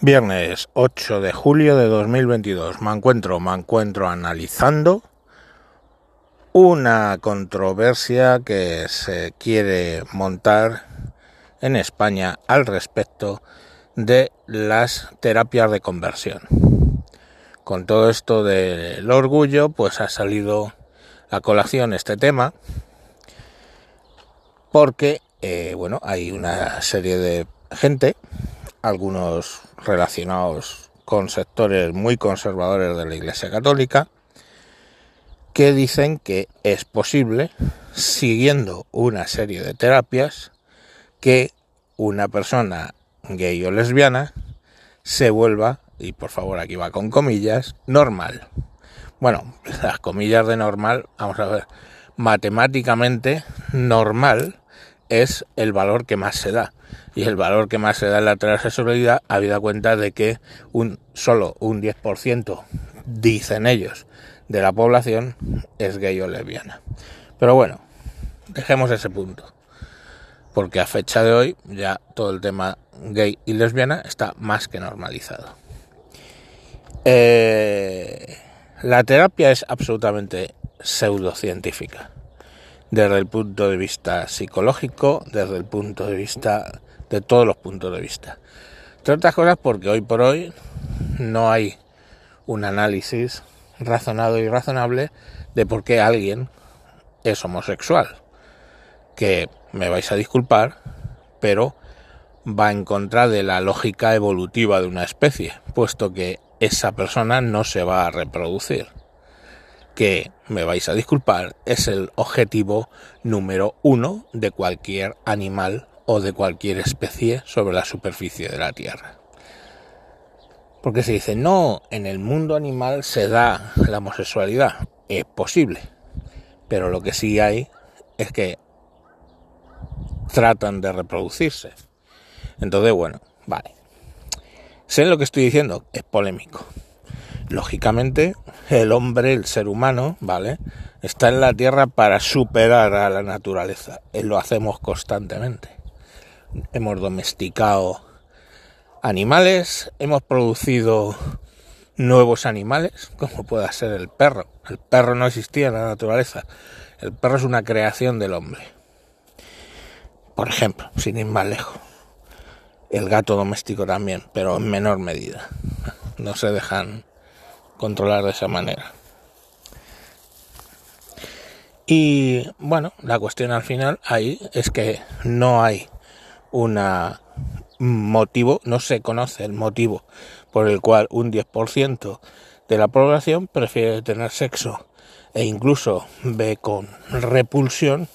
Viernes 8 de julio de 2022. Me encuentro, me encuentro analizando una controversia que se quiere montar en España al respecto de las terapias de conversión. Con todo esto del orgullo, pues ha salido a colación este tema porque, eh, bueno, hay una serie de gente algunos relacionados con sectores muy conservadores de la Iglesia Católica, que dicen que es posible, siguiendo una serie de terapias, que una persona gay o lesbiana se vuelva, y por favor aquí va con comillas, normal. Bueno, las comillas de normal, vamos a ver, matemáticamente normal es el valor que más se da y el valor que más se da en la transexualidad, habida cuenta de que un solo un 10%, dicen ellos, de la población es gay o lesbiana. Pero bueno, dejemos ese punto. Porque a fecha de hoy ya todo el tema gay y lesbiana está más que normalizado. Eh, la terapia es absolutamente pseudocientífica desde el punto de vista psicológico, desde el punto de vista de todos los puntos de vista. Entre otras cosas porque hoy por hoy no hay un análisis razonado y razonable de por qué alguien es homosexual. Que me vais a disculpar, pero va en contra de la lógica evolutiva de una especie, puesto que esa persona no se va a reproducir. Que, me vais a disculpar, es el objetivo número uno de cualquier animal o de cualquier especie sobre la superficie de la Tierra. Porque se dice, no, en el mundo animal se da la homosexualidad. Es posible. Pero lo que sí hay es que tratan de reproducirse. Entonces, bueno, vale. Sé lo que estoy diciendo, es polémico. Lógicamente, el hombre, el ser humano, ¿vale? Está en la Tierra para superar a la naturaleza. Lo hacemos constantemente hemos domesticado animales, hemos producido nuevos animales, como pueda ser el perro. El perro no existía en la naturaleza. El perro es una creación del hombre. Por ejemplo, sin ir más lejos. El gato doméstico también, pero en menor medida. No se dejan controlar de esa manera. Y bueno, la cuestión al final ahí es que no hay un motivo, no se conoce el motivo por el cual un 10% de la población prefiere tener sexo e incluso ve con repulsión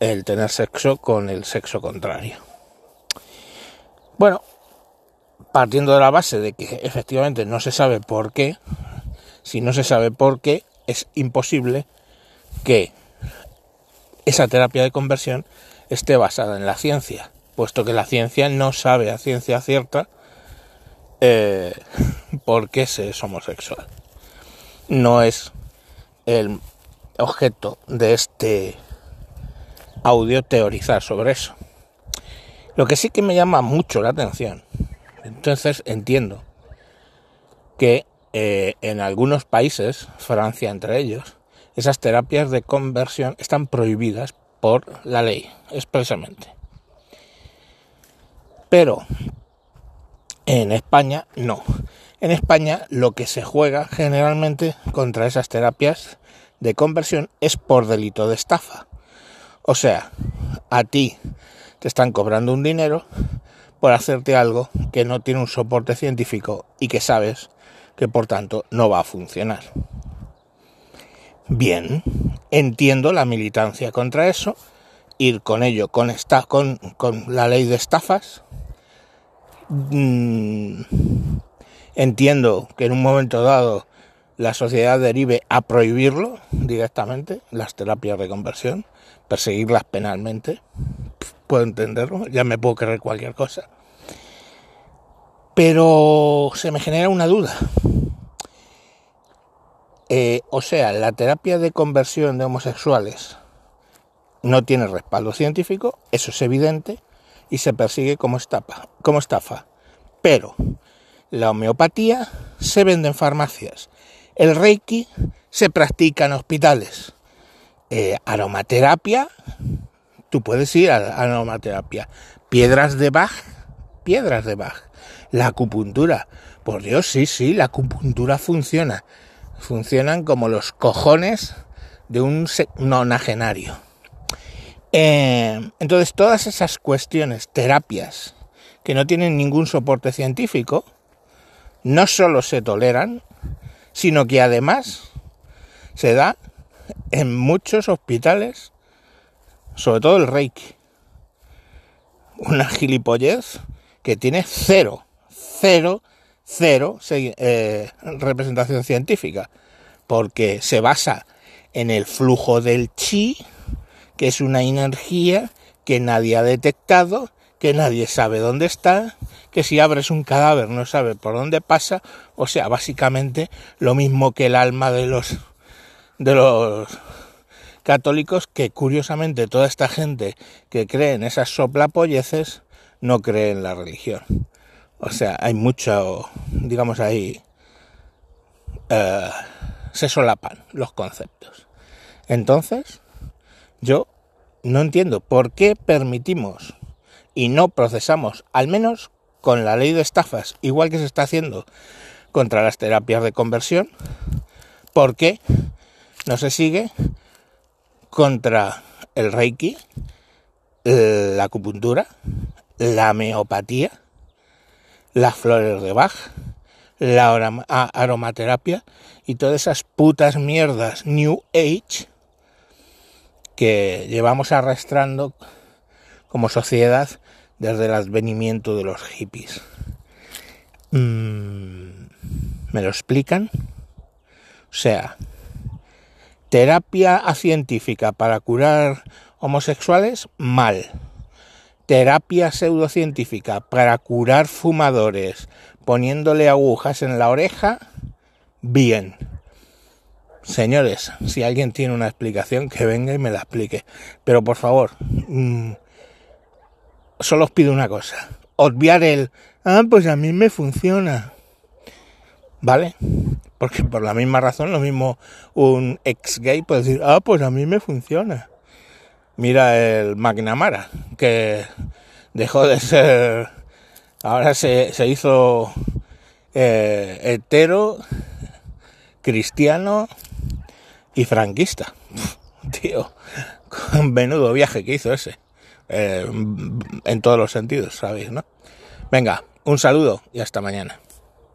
el tener sexo con el sexo contrario. Bueno, partiendo de la base de que efectivamente no se sabe por qué, si no se sabe por qué, es imposible que esa terapia de conversión esté basada en la ciencia puesto que la ciencia no sabe a ciencia cierta eh, por qué se es homosexual. No es el objeto de este audio teorizar sobre eso. Lo que sí que me llama mucho la atención, entonces entiendo que eh, en algunos países, Francia entre ellos, esas terapias de conversión están prohibidas por la ley, expresamente. Pero en España no. En España lo que se juega generalmente contra esas terapias de conversión es por delito de estafa. O sea, a ti te están cobrando un dinero por hacerte algo que no tiene un soporte científico y que sabes que por tanto no va a funcionar. Bien, entiendo la militancia contra eso, ir con ello, con, esta, con, con la ley de estafas, Mm, entiendo que en un momento dado la sociedad derive a prohibirlo directamente, las terapias de conversión, perseguirlas penalmente. Puedo entenderlo, ya me puedo creer cualquier cosa. Pero se me genera una duda. Eh, o sea, la terapia de conversión de homosexuales no tiene respaldo científico, eso es evidente, y se persigue como estafa, como estafa. Pero La homeopatía se vende en farmacias. El reiki se practica en hospitales. Eh, aromaterapia, tú puedes ir a aromaterapia. Piedras de Bach, piedras de Bach. La acupuntura, por Dios, sí, sí, la acupuntura funciona. Funcionan como los cojones de un nonagenario. Eh, entonces, todas esas cuestiones, terapias, que no tienen ningún soporte científico, no solo se toleran, sino que además se da en muchos hospitales, sobre todo el Reiki. Una gilipollez que tiene cero, cero, cero eh, representación científica, porque se basa en el flujo del chi, que es una energía que nadie ha detectado, que nadie sabe dónde está, que si abres un cadáver no sabe por dónde pasa, o sea, básicamente lo mismo que el alma de los de los católicos que curiosamente toda esta gente que cree en esas soplapolleces no cree en la religión. O sea, hay mucho, digamos ahí, eh, se solapan los conceptos. Entonces, yo no entiendo por qué permitimos y no procesamos, al menos con la ley de estafas, igual que se está haciendo contra las terapias de conversión, por qué no se sigue contra el reiki, la acupuntura, la homeopatía, las flores de Bach, la aromaterapia y todas esas putas mierdas New Age que llevamos arrastrando como sociedad desde el advenimiento de los hippies. Mm, ¿Me lo explican? O sea, terapia científica para curar homosexuales, mal. Terapia pseudocientífica para curar fumadores poniéndole agujas en la oreja, bien. Señores, si alguien tiene una explicación, que venga y me la explique. Pero por favor, mm, solo os pido una cosa. Obviar el, ah, pues a mí me funciona. ¿Vale? Porque por la misma razón, lo mismo un ex gay puede decir, ah, pues a mí me funciona. Mira el McNamara, que dejó de ser, ahora se, se hizo eh, hetero, cristiano, y franquista. Tío, menudo viaje que hizo ese. Eh, en todos los sentidos, ¿sabéis, no? Venga, un saludo y hasta mañana.